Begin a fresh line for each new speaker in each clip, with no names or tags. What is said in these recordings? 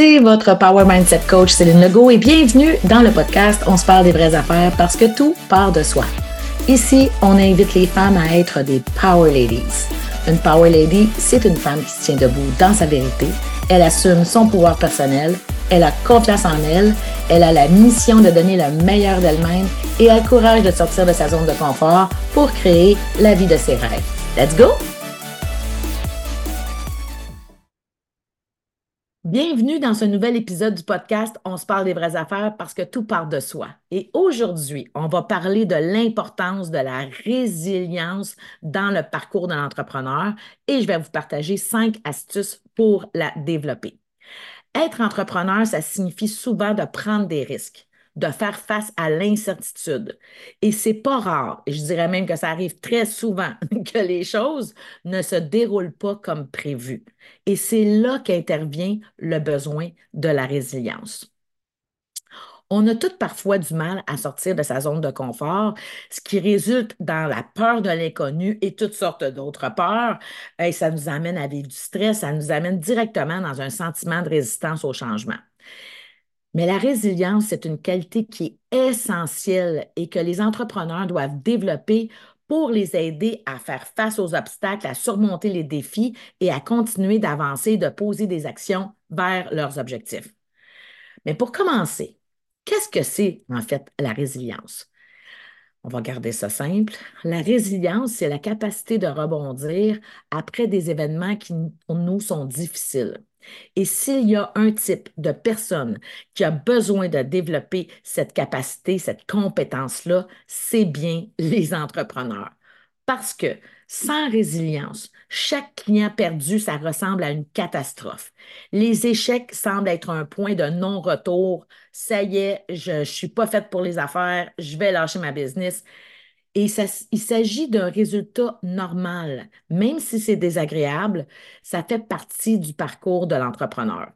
c'est votre Power Mindset Coach Céline Legault et bienvenue dans le podcast On se parle des vraies affaires parce que tout part de soi. Ici, on invite les femmes à être des Power Ladies. Une Power Lady, c'est une femme qui se tient debout dans sa vérité. Elle assume son pouvoir personnel, elle a confiance en elle, elle a la mission de donner le meilleur d'elle-même et a le courage de sortir de sa zone de confort pour créer la vie de ses rêves. Let's go! Bienvenue dans ce nouvel épisode du podcast On se parle des vraies affaires parce que tout part de soi. Et aujourd'hui, on va parler de l'importance de la résilience dans le parcours de l'entrepreneur et je vais vous partager cinq astuces pour la développer. Être entrepreneur, ça signifie souvent de prendre des risques de faire face à l'incertitude. Et c'est pas rare, je dirais même que ça arrive très souvent, que les choses ne se déroulent pas comme prévu. Et c'est là qu'intervient le besoin de la résilience. On a toutes parfois du mal à sortir de sa zone de confort, ce qui résulte dans la peur de l'inconnu et toutes sortes d'autres peurs. Et ça nous amène à vivre du stress, ça nous amène directement dans un sentiment de résistance au changement. Mais la résilience, c'est une qualité qui est essentielle et que les entrepreneurs doivent développer pour les aider à faire face aux obstacles, à surmonter les défis et à continuer d'avancer, de poser des actions vers leurs objectifs. Mais pour commencer, qu'est-ce que c'est en fait la résilience? On va garder ça simple. La résilience, c'est la capacité de rebondir après des événements qui nous sont difficiles. Et s'il y a un type de personne qui a besoin de développer cette capacité, cette compétence-là, c'est bien les entrepreneurs. Parce que sans résilience, chaque client perdu, ça ressemble à une catastrophe. Les échecs semblent être un point de non-retour. Ça y est, je ne suis pas faite pour les affaires, je vais lâcher ma business. Et il s'agit d'un résultat normal. Même si c'est désagréable, ça fait partie du parcours de l'entrepreneur.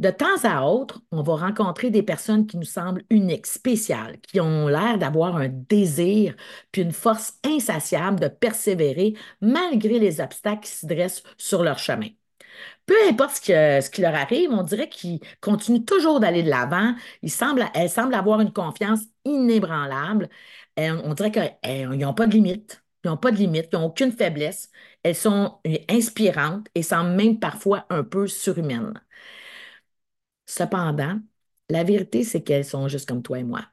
De temps à autre, on va rencontrer des personnes qui nous semblent uniques, spéciales, qui ont l'air d'avoir un désir puis une force insatiable de persévérer malgré les obstacles qui se dressent sur leur chemin. Peu importe ce, qui leur arrive, on dirait qu'ils continuent toujours d'aller de l'avant. elles semblent avoir une confiance inébranlable on dirait qu'ils n'ont pas de limite. Ils n'ont pas de limite, ils n'ont aucune faiblesse. Elles sont inspirantes et semblent même parfois un peu surhumaines. Cependant, la vérité, c'est qu'elles sont juste comme toi et moi.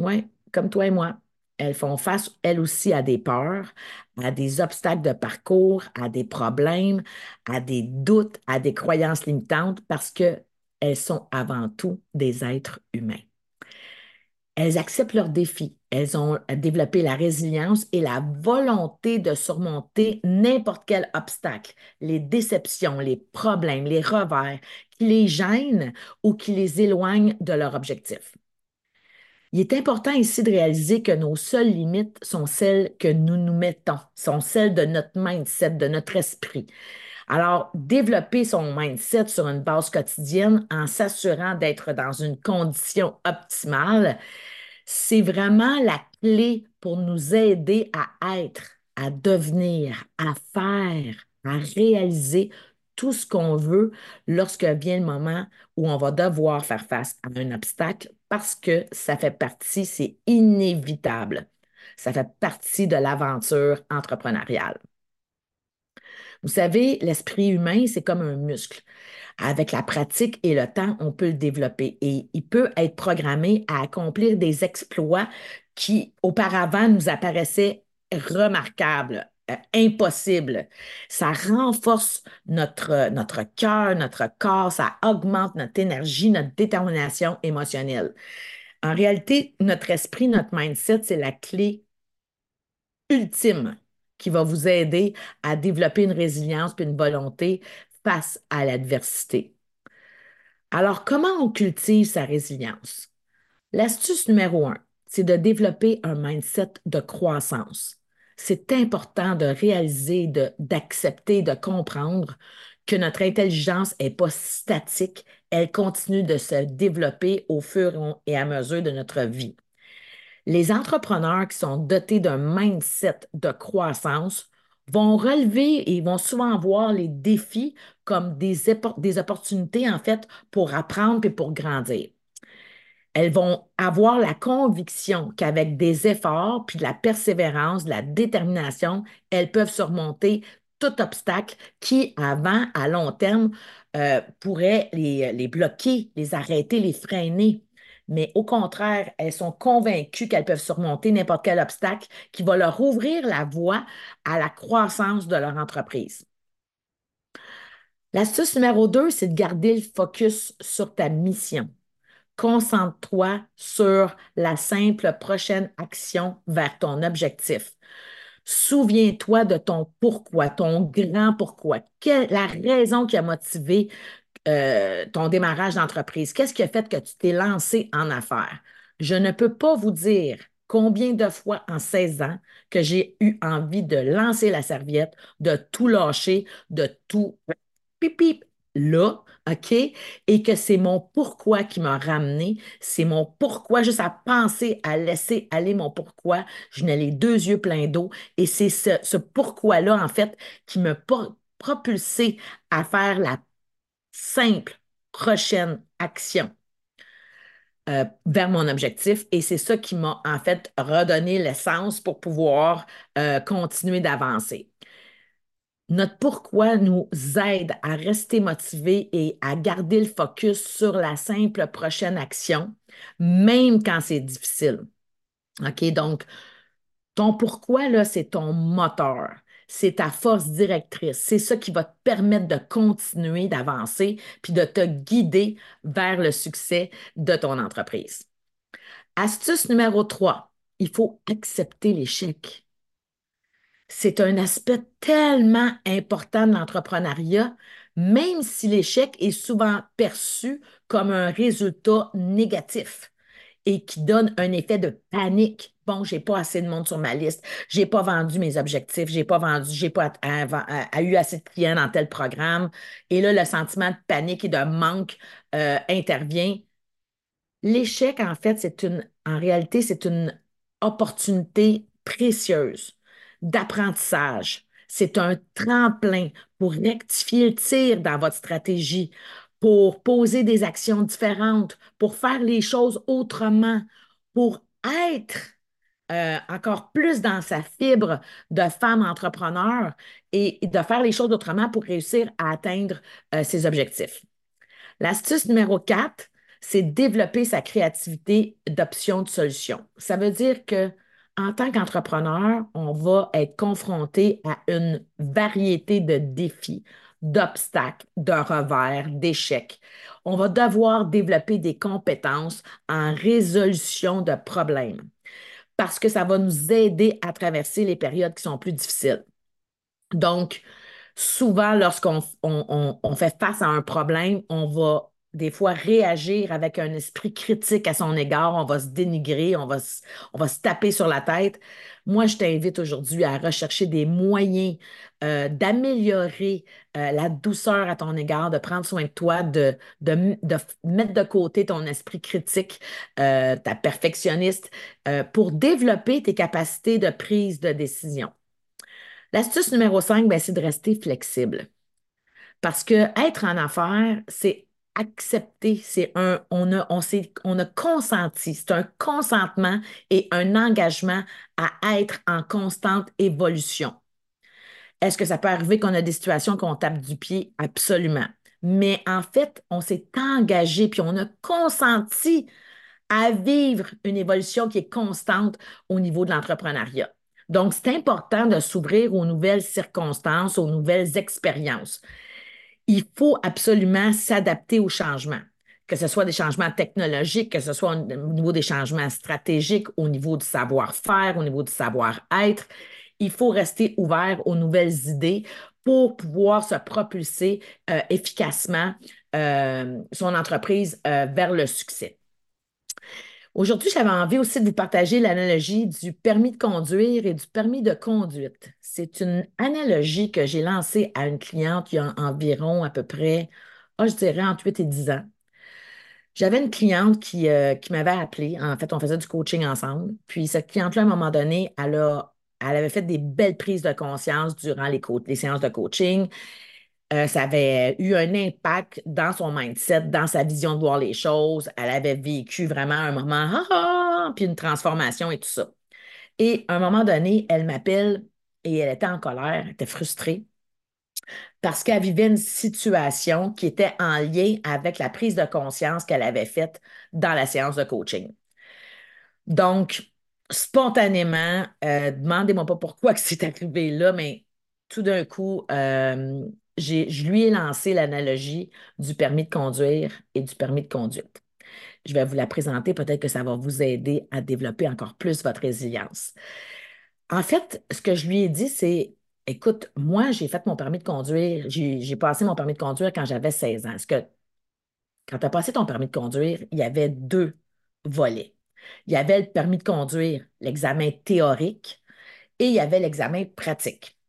Oui, comme toi et moi. Elles font face, elles aussi, à des peurs, à des obstacles de parcours, à des problèmes, à des doutes, à des croyances limitantes parce qu'elles sont avant tout des êtres humains. Elles acceptent leurs défis. Elles ont développé la résilience et la volonté de surmonter n'importe quel obstacle, les déceptions, les problèmes, les revers qui les gênent ou qui les éloignent de leur objectif. Il est important ici de réaliser que nos seules limites sont celles que nous nous mettons, sont celles de notre mindset, de notre esprit. Alors, développer son mindset sur une base quotidienne en s'assurant d'être dans une condition optimale, c'est vraiment la clé pour nous aider à être, à devenir, à faire, à réaliser tout ce qu'on veut lorsque vient le moment où on va devoir faire face à un obstacle parce que ça fait partie, c'est inévitable. Ça fait partie de l'aventure entrepreneuriale. Vous savez, l'esprit humain, c'est comme un muscle. Avec la pratique et le temps, on peut le développer et il peut être programmé à accomplir des exploits qui auparavant nous apparaissaient remarquables, euh, impossibles. Ça renforce notre, notre cœur, notre corps, ça augmente notre énergie, notre détermination émotionnelle. En réalité, notre esprit, notre mindset, c'est la clé ultime qui va vous aider à développer une résilience et une volonté face à l'adversité. Alors, comment on cultive sa résilience? L'astuce numéro un, c'est de développer un mindset de croissance. C'est important de réaliser, d'accepter, de, comprendre que notre intelligence n'est pas statique, elle continue de se développer au fur et à mesure de notre vie. Les entrepreneurs qui sont dotés d'un mindset de croissance vont relever et vont souvent voir les défis comme des, opportunités, en fait, pour apprendre et pour grandir. Elles vont avoir la conviction qu'avec des efforts, puis de la persévérance, de la détermination, elles peuvent surmonter tout obstacle qui, avant, à long terme, euh, pourrait les bloquer, les arrêter, les freiner mais au contraire, elles sont convaincues qu'elles peuvent surmonter n'importe quel obstacle qui va leur ouvrir la voie à la croissance de leur entreprise. L'astuce numéro 2, c'est de garder le focus sur ta mission. Concentre-toi sur la simple prochaine action vers ton objectif. Souviens-toi de ton pourquoi, ton grand pourquoi, la raison qui a motivé euh, ton démarrage d'entreprise? Qu'est-ce qui a fait que tu t'es lancé en affaires? Je ne peux pas vous dire combien de fois en 16 ans que j'ai eu envie de lancer la serviette, de tout lâcher, de tout pip, là, OK? Et que c'est mon pourquoi qui m'a ramené, c'est mon pourquoi, juste à penser à laisser aller mon pourquoi, je n'ai les deux yeux pleins d'eau et c'est ce, ce pourquoi-là, en fait, qui m'a propulsé à faire la simple prochaine action euh, vers mon objectif. Et c'est ça qui m'a en fait redonné l'essence pour pouvoir euh, continuer d'avancer. Notre pourquoi nous aide à rester motivé et à garder le focus sur la simple prochaine action, même quand c'est difficile. OK? Donc, ton pourquoi, là, c'est ton moteur c'est ta force directrice. C'est ça qui va te permettre de continuer d'avancer puis de te guider vers le succès de ton entreprise. Astuce numéro 3, il faut accepter l'échec. C'est un aspect tellement important de l'entrepreneuriat, même si l'échec est souvent perçu comme un résultat négatif et qui donne un effet de panique. Bon, j'ai pas assez de monde sur ma liste, j'ai pas vendu mes objectifs, j'ai pas vendu, j'ai pas eu assez de clients dans tel programme. Et là, le sentiment de panique et de manque euh, intervient. L'échec, en fait, c'est une, en réalité, c'est une opportunité précieuse d'apprentissage. C'est un tremplin pour rectifier le tir dans votre stratégie, pour poser des actions différentes, pour faire les choses autrement, pour être euh, encore plus dans sa fibre de femme entrepreneur et, de faire les choses autrement pour réussir à atteindre euh, ses objectifs. L'astuce numéro 4, c'est développer sa créativité d'options de solutions. Ça veut dire que en tant qu'entrepreneur, on va être confronté à une variété de défis, d'obstacles, de revers, d'échecs. On va devoir développer des compétences en résolution de problèmes parce que ça va nous aider à traverser les périodes qui sont plus difficiles. Donc, souvent, lorsqu'on on, fait face à un problème, on va des fois réagir avec un esprit critique à son égard, on va se dénigrer, on va se, on va se taper sur la tête. Moi, je t'invite aujourd'hui à rechercher des moyens euh, d'améliorer euh, la douceur à ton égard, de prendre soin de toi, de, de, mettre de côté ton esprit critique, euh, ta perfectionniste, pour développer tes capacités de prise de décision. L'astuce numéro 5, ben, c'est de rester flexible. Parce que être en affaires, c'est accepter, c'est un, on a, on, on a consenti, c'est un consentement et un engagement à être en constante évolution. Est-ce que ça peut arriver qu'on a des situations qu'on tape du pied? Absolument. Mais en fait, on s'est engagé puis on a consenti à vivre une évolution qui est constante au niveau de l'entrepreneuriat. Donc, c'est important de s'ouvrir aux nouvelles circonstances, aux nouvelles expériences il faut absolument s'adapter aux changements, que ce soit des changements technologiques, que ce soit au niveau des changements stratégiques, au niveau du savoir-faire, au niveau du savoir-être. Il faut rester ouvert aux nouvelles idées pour pouvoir se propulser euh, efficacement euh, son entreprise euh, vers le succès. Aujourd'hui, j'avais envie aussi de vous partager l'analogie du permis de conduire et du permis de conduite. C'est une analogie que j'ai lancée à une cliente il y a environ à peu près, oh, je dirais, entre 8 et 10 ans. J'avais une cliente qui, euh, m'avait appelé. En fait, on faisait du coaching ensemble. Puis cette cliente-là, à un moment donné, elle elle avait fait des belles prises de conscience durant les séances de coaching. Euh, ça avait eu un impact dans son mindset, dans sa vision de voir les choses. Elle avait vécu vraiment un moment, puis une transformation et tout ça. Et à un moment donné, elle m'appelle et elle était en colère, elle était frustrée parce qu'elle vivait une situation qui était en lien avec la prise de conscience qu'elle avait faite dans la séance de coaching. Donc, spontanément, euh, demandez-moi pas pourquoi que c'est arrivé là, mais tout d'un coup, euh, je lui ai lancé l'analogie du permis de conduire et du permis de conduite. Je vais vous la présenter, peut-être que ça va vous aider à développer encore plus votre résilience. En fait, ce que je lui ai dit, c'est Écoute, moi, j'ai fait mon permis de conduire, j'ai passé mon permis de conduire quand j'avais 16 ans. Est-ce que quand tu as passé ton permis de conduire, il y avait deux volets. Il y avait le permis de conduire, l'examen théorique, et il y avait l'examen pratique.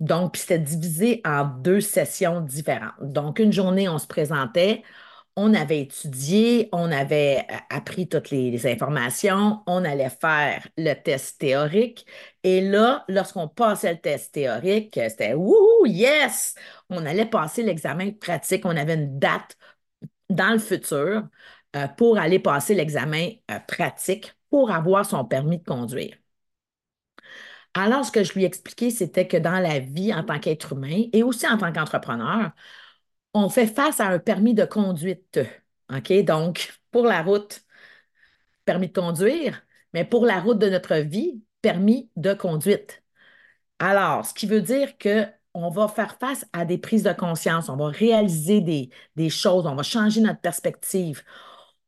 Donc, c'était divisé en deux sessions différentes. Donc, une journée, on se présentait, on avait étudié, on avait euh, appris toutes les, informations, on allait faire le test théorique. Et là, lorsqu'on passait le test théorique, c'était wouhou, yes! On allait passer l'examen pratique. On avait une date dans le futur euh, pour aller passer l'examen euh, pratique pour avoir son permis de conduire. Alors, ce que je lui expliquais, c'était que dans la vie en tant qu'être humain et aussi en tant qu'entrepreneur, on fait face à un permis de conduite. OK? Donc, pour la route, permis de conduire, mais pour la route de notre vie, permis de conduite. Alors, ce qui veut dire que on va faire face à des prises de conscience, on va réaliser des, des choses, on va changer notre perspective,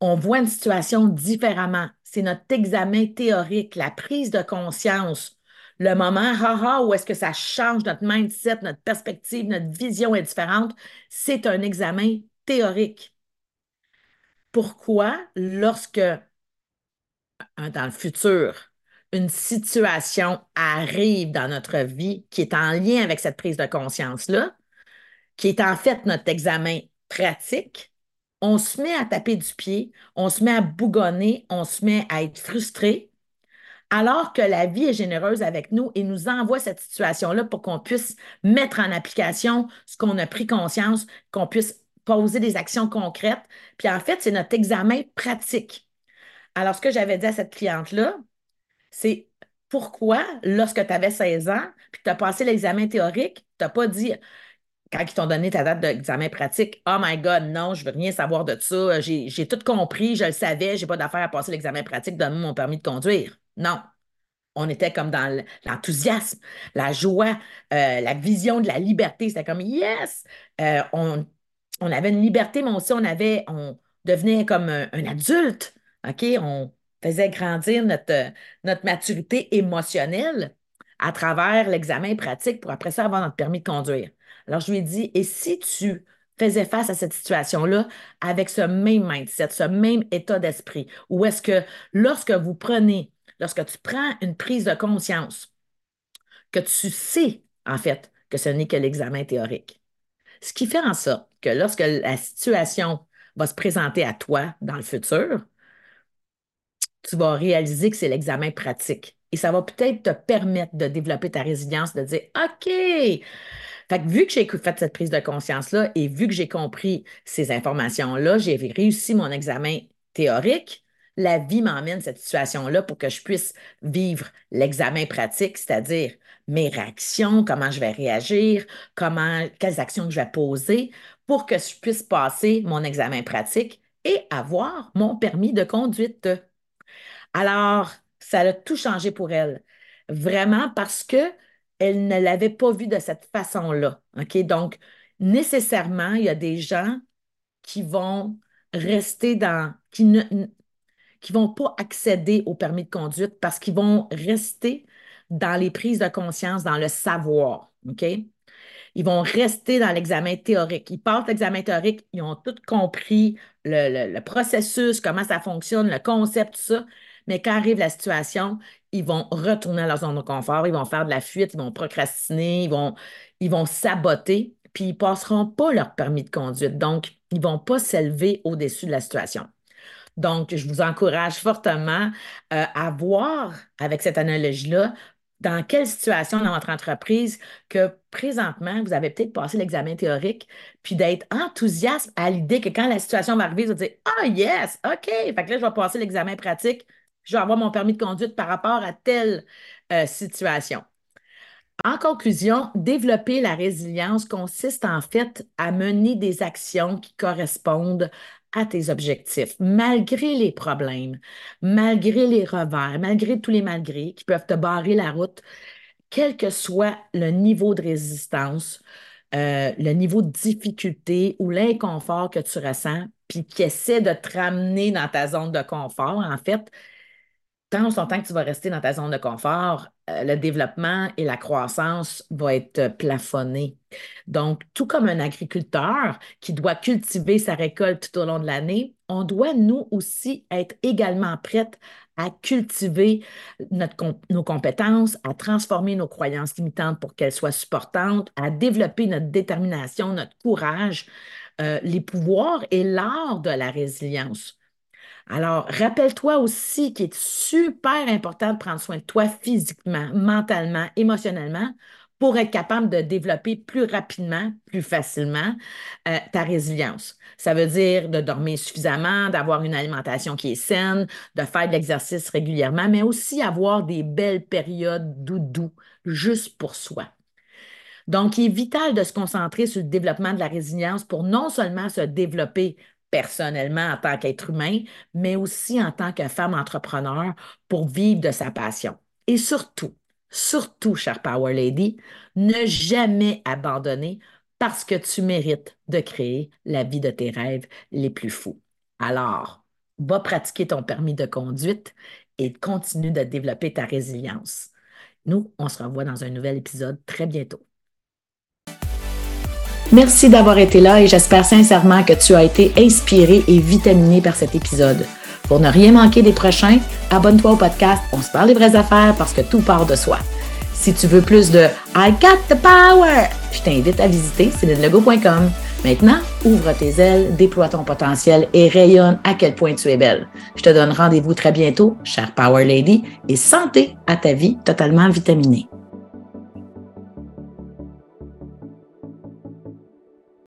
on voit une situation différemment. C'est notre examen théorique, la prise de conscience le moment, haha, où est-ce que ça change notre mindset, notre perspective, notre vision est différente, c'est un examen théorique. Pourquoi, lorsque dans le futur, une situation arrive dans notre vie qui est en lien avec cette prise de conscience-là, qui est en fait notre examen pratique, on se met à taper du pied, on se met à bougonner, on se met à être frustré, alors que la vie est généreuse avec nous et nous envoie cette situation-là pour qu'on puisse mettre en application ce qu'on a pris conscience, qu'on puisse poser des actions concrètes. Puis en fait, c'est notre examen pratique. Alors, ce que j'avais dit à cette cliente-là, c'est pourquoi, lorsque tu avais 16 ans, puis que tu as passé l'examen théorique, tu n'as pas dit, quand ils t'ont donné ta date d'examen pratique, Oh my God, non, je veux rien savoir de ça. J'ai tout compris, je le savais, j'ai pas d'affaire à passer l'examen pratique, donne-moi mon permis de conduire. Non. On était comme dans l'enthousiasme, la joie, euh, la vision de la liberté. C'était comme yes! Euh, on, avait une liberté, mais aussi on avait, on devenait comme un, adulte. OK? On faisait grandir notre, notre maturité émotionnelle à travers l'examen pratique pour après ça avoir notre permis de conduire. Alors, je lui ai dit, et si tu faisais face à cette situation-là avec ce même mindset, ce même état d'esprit, ou est-ce que lorsque vous prenez, lorsque tu prends une prise de conscience, que tu sais, en fait, que ce n'est que l'examen théorique, ce qui fait en sorte que lorsque la situation va se présenter à toi dans le futur, tu vas réaliser que c'est l'examen pratique. Et ça va peut-être te permettre de développer ta résilience, de dire, OK, fait que vu que j'ai fait cette prise de conscience-là et vu que j'ai compris ces informations-là, j'ai réussi mon examen théorique. La vie m'emmène cette situation-là pour que je puisse vivre l'examen pratique, c'est-à-dire mes réactions, comment je vais réagir, comment, quelles actions je vais poser pour que je puisse passer mon examen pratique et avoir mon permis de conduite. Alors, ça a tout changé pour elle. Vraiment parce que elle ne l'avait pas vu de cette façon-là. Donc, nécessairement, il y a des gens qui vont rester dans, qui ne qui vont pas accéder au permis de conduite parce qu'ils vont rester dans les prises de conscience, dans le savoir. Ils vont rester dans l'examen théorique. Ils passent l'examen théorique, ils ont tout compris le, processus, comment ça fonctionne, le concept, tout ça. Mais quand arrive la situation, ils vont retourner à leur zone de confort, ils vont faire de la fuite, ils vont procrastiner, ils vont, ils vont saboter, puis ils ne passeront pas leur permis de conduite. Donc, ils ne vont pas s'élever au-dessus de la situation. Donc, je vous encourage fortement euh, à voir avec cette analogie-là dans quelle situation dans votre entreprise que présentement, vous avez peut-être passé l'examen théorique, puis d'être enthousiaste à l'idée que quand la situation va arriver, vous allez dire Ah, yes, OK, fait que là, je vais passer l'examen pratique, je vais avoir mon permis de conduite par rapport à telle euh, situation. En conclusion, développer la résilience consiste en fait à mener des actions qui correspondent à tes objectifs, malgré les problèmes, malgré les revers, malgré tous les malgrés qui peuvent te barrer la route, quel que soit le niveau de résistance, euh, le niveau de difficulté ou l'inconfort que tu ressens, puis qui essaie de te ramener dans ta zone de confort, en fait, tant que tu vas rester dans ta zone de confort, euh, le développement et la croissance vont être plafonnés. Donc, tout comme un agriculteur qui doit cultiver sa récolte tout au long de l'année, on doit, nous aussi, être également prêts à cultiver nos compétences, à transformer nos croyances limitantes pour qu'elles soient supportantes, à développer notre détermination, notre courage, euh, les pouvoirs et l'art de la résilience. Alors, rappelle-toi aussi qu'il est super important de prendre soin de toi physiquement, mentalement, émotionnellement pour être capable de développer plus rapidement, plus facilement euh, ta résilience. Ça veut dire de dormir suffisamment, d'avoir une alimentation qui est saine, de faire de l'exercice régulièrement, mais aussi avoir des belles périodes doudou juste pour soi. Donc, il est vital de se concentrer sur le développement de la résilience pour non seulement se développer personnellement en tant qu'être humain, mais aussi en tant que femme entrepreneur pour vivre de sa passion. Et surtout, surtout, chère Power Lady, ne jamais abandonner parce que tu mérites de créer la vie de tes rêves les plus fous. Alors, va pratiquer ton permis de conduite et continue de développer ta résilience. Nous, on se revoit dans un nouvel épisode très bientôt. Merci d'avoir été là et j'espère sincèrement que tu as été inspiré et vitaminé par cet épisode. Pour ne rien manquer des prochains, abonne-toi au podcast On se parle des vraies affaires parce que tout part de soi. Si tu veux plus de I got the power, je t'invite à visiter célinelego.com. Maintenant, ouvre tes ailes, déploie ton potentiel et rayonne à quel point tu es belle. Je te donne rendez-vous très bientôt, chère Power Lady, et santé à ta vie totalement vitaminée.